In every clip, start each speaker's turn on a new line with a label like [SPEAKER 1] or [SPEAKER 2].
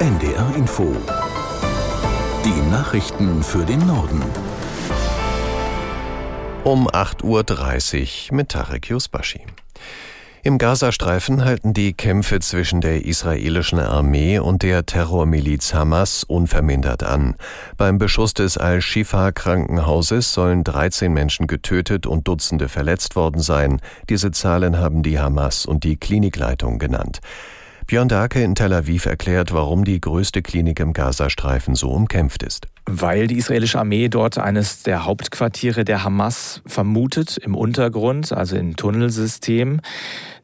[SPEAKER 1] NDR Info. Die Nachrichten für den Norden.
[SPEAKER 2] Um 8.30 Uhr mit Tarek Yusbashi. Im Gazastreifen halten die Kämpfe zwischen der israelischen Armee und der Terrormiliz Hamas unvermindert an. Beim Beschuss des Al-Shifa-Krankenhauses sollen 13 Menschen getötet und Dutzende verletzt worden sein. Diese Zahlen haben die Hamas und die Klinikleitung genannt. Björn Darke in Tel Aviv erklärt, warum die größte Klinik im Gazastreifen so umkämpft ist.
[SPEAKER 3] Weil die israelische Armee dort eines der Hauptquartiere der Hamas vermutet, im Untergrund, also im Tunnelsystem.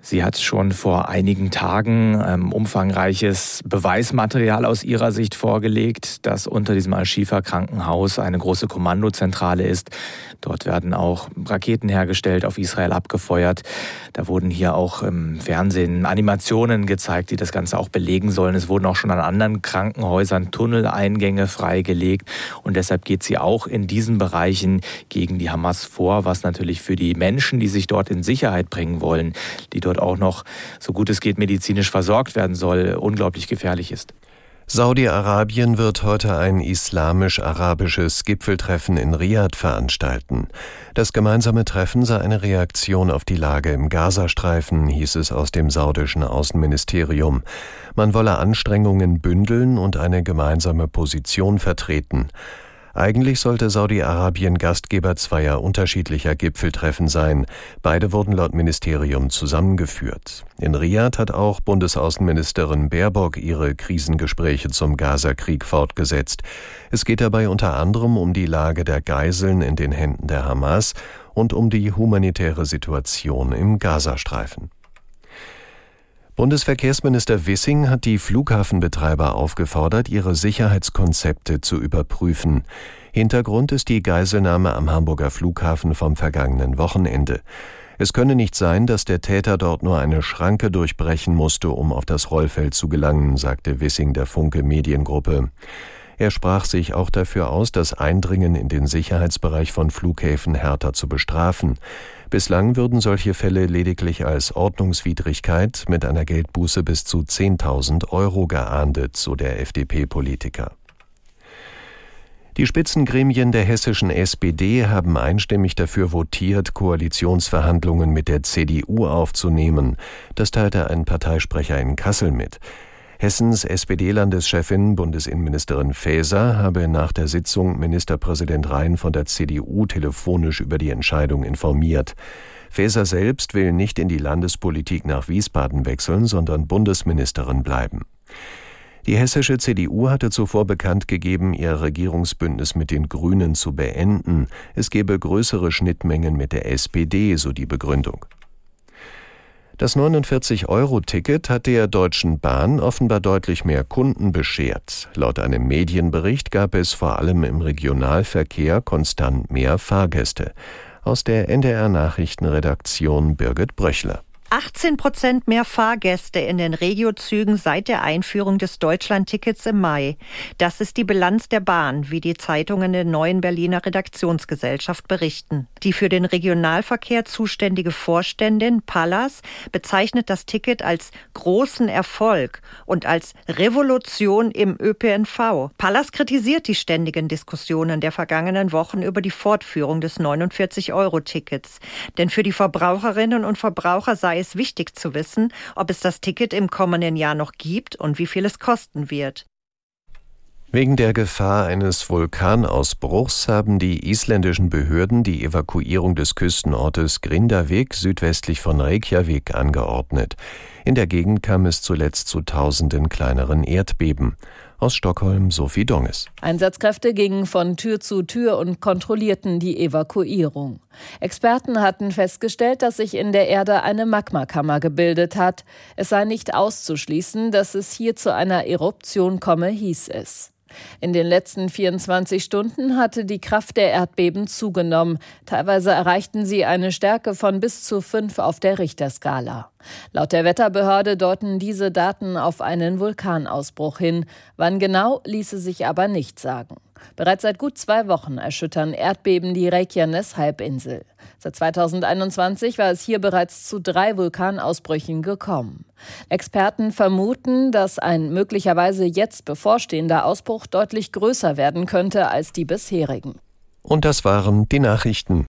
[SPEAKER 3] Sie hat schon vor einigen Tagen ähm, umfangreiches Beweismaterial aus ihrer Sicht vorgelegt, dass unter diesem Al-Shifa-Krankenhaus eine große Kommandozentrale ist. Dort werden auch Raketen hergestellt, auf Israel abgefeuert. Da wurden hier auch im Fernsehen Animationen gezeigt, die das Ganze auch belegen sollen. Es wurden auch schon an anderen Krankenhäusern Tunneleingänge freigelegt. Und deshalb geht sie auch in diesen Bereichen gegen die Hamas vor, was natürlich für die Menschen, die sich dort in Sicherheit bringen wollen, die dort auch noch, so gut es geht, medizinisch versorgt werden soll, unglaublich gefährlich ist.
[SPEAKER 2] Saudi-Arabien wird heute ein islamisch-arabisches Gipfeltreffen in Riad veranstalten. Das gemeinsame Treffen sei eine Reaktion auf die Lage im Gazastreifen, hieß es aus dem saudischen Außenministerium. Man wolle Anstrengungen bündeln und eine gemeinsame Position vertreten. Eigentlich sollte Saudi-Arabien Gastgeber zweier unterschiedlicher Gipfeltreffen sein. Beide wurden laut Ministerium zusammengeführt. In Riyadh hat auch Bundesaußenministerin Baerbock ihre Krisengespräche zum Gazakrieg fortgesetzt. Es geht dabei unter anderem um die Lage der Geiseln in den Händen der Hamas und um die humanitäre Situation im Gazastreifen. Bundesverkehrsminister Wissing hat die Flughafenbetreiber aufgefordert, ihre Sicherheitskonzepte zu überprüfen. Hintergrund ist die Geiselnahme am Hamburger Flughafen vom vergangenen Wochenende. Es könne nicht sein, dass der Täter dort nur eine Schranke durchbrechen musste, um auf das Rollfeld zu gelangen, sagte Wissing der Funke Mediengruppe. Er sprach sich auch dafür aus, das Eindringen in den Sicherheitsbereich von Flughäfen härter zu bestrafen. Bislang würden solche Fälle lediglich als Ordnungswidrigkeit mit einer Geldbuße bis zu 10.000 Euro geahndet, so der FDP-Politiker. Die Spitzengremien der hessischen SPD haben einstimmig dafür votiert, Koalitionsverhandlungen mit der CDU aufzunehmen. Das teilte ein Parteisprecher in Kassel mit. Hessens SPD-Landeschefin Bundesinnenministerin Faeser habe nach der Sitzung Ministerpräsident Rhein von der CDU telefonisch über die Entscheidung informiert. Faeser selbst will nicht in die Landespolitik nach Wiesbaden wechseln, sondern Bundesministerin bleiben. Die hessische CDU hatte zuvor bekannt gegeben, ihr Regierungsbündnis mit den Grünen zu beenden. Es gebe größere Schnittmengen mit der SPD, so die Begründung. Das 49-Euro-Ticket hat der Deutschen Bahn offenbar deutlich mehr Kunden beschert. Laut einem Medienbericht gab es vor allem im Regionalverkehr konstant mehr Fahrgäste. Aus der NDR Nachrichtenredaktion Birgit Bröchler.
[SPEAKER 4] 18 Prozent mehr Fahrgäste in den Regiozügen seit der Einführung des Deutschlandtickets im Mai. Das ist die Bilanz der Bahn, wie die Zeitungen der neuen Berliner Redaktionsgesellschaft berichten. Die für den Regionalverkehr zuständige Vorständin Pallas bezeichnet das Ticket als großen Erfolg und als Revolution im ÖPNV. Pallas kritisiert die ständigen Diskussionen der vergangenen Wochen über die Fortführung des 49-Euro-Tickets. Denn für die Verbraucherinnen und Verbraucher sei es wichtig zu wissen, ob es das Ticket im kommenden Jahr noch gibt und wie viel es kosten wird.
[SPEAKER 2] Wegen der Gefahr eines Vulkanausbruchs haben die isländischen Behörden die Evakuierung des Küstenortes Grindavik südwestlich von Reykjavik angeordnet. In der Gegend kam es zuletzt zu tausenden kleineren Erdbeben. Aus Stockholm Sophie Donges.
[SPEAKER 5] Einsatzkräfte gingen von Tür zu Tür und kontrollierten die Evakuierung. Experten hatten festgestellt, dass sich in der Erde eine Magmakammer gebildet hat. Es sei nicht auszuschließen, dass es hier zu einer Eruption komme, hieß es. In den letzten 24 Stunden hatte die Kraft der Erdbeben zugenommen. Teilweise erreichten sie eine Stärke von bis zu fünf auf der Richterskala. Laut der Wetterbehörde deuten diese Daten auf einen Vulkanausbruch hin. Wann genau, ließe sich aber nicht sagen. Bereits seit gut zwei Wochen erschüttern Erdbeben die Reykjanes-Halbinsel. Seit 2021 war es hier bereits zu drei Vulkanausbrüchen gekommen. Experten vermuten, dass ein möglicherweise jetzt bevorstehender Ausbruch deutlich größer werden könnte als die bisherigen.
[SPEAKER 2] Und das waren die Nachrichten.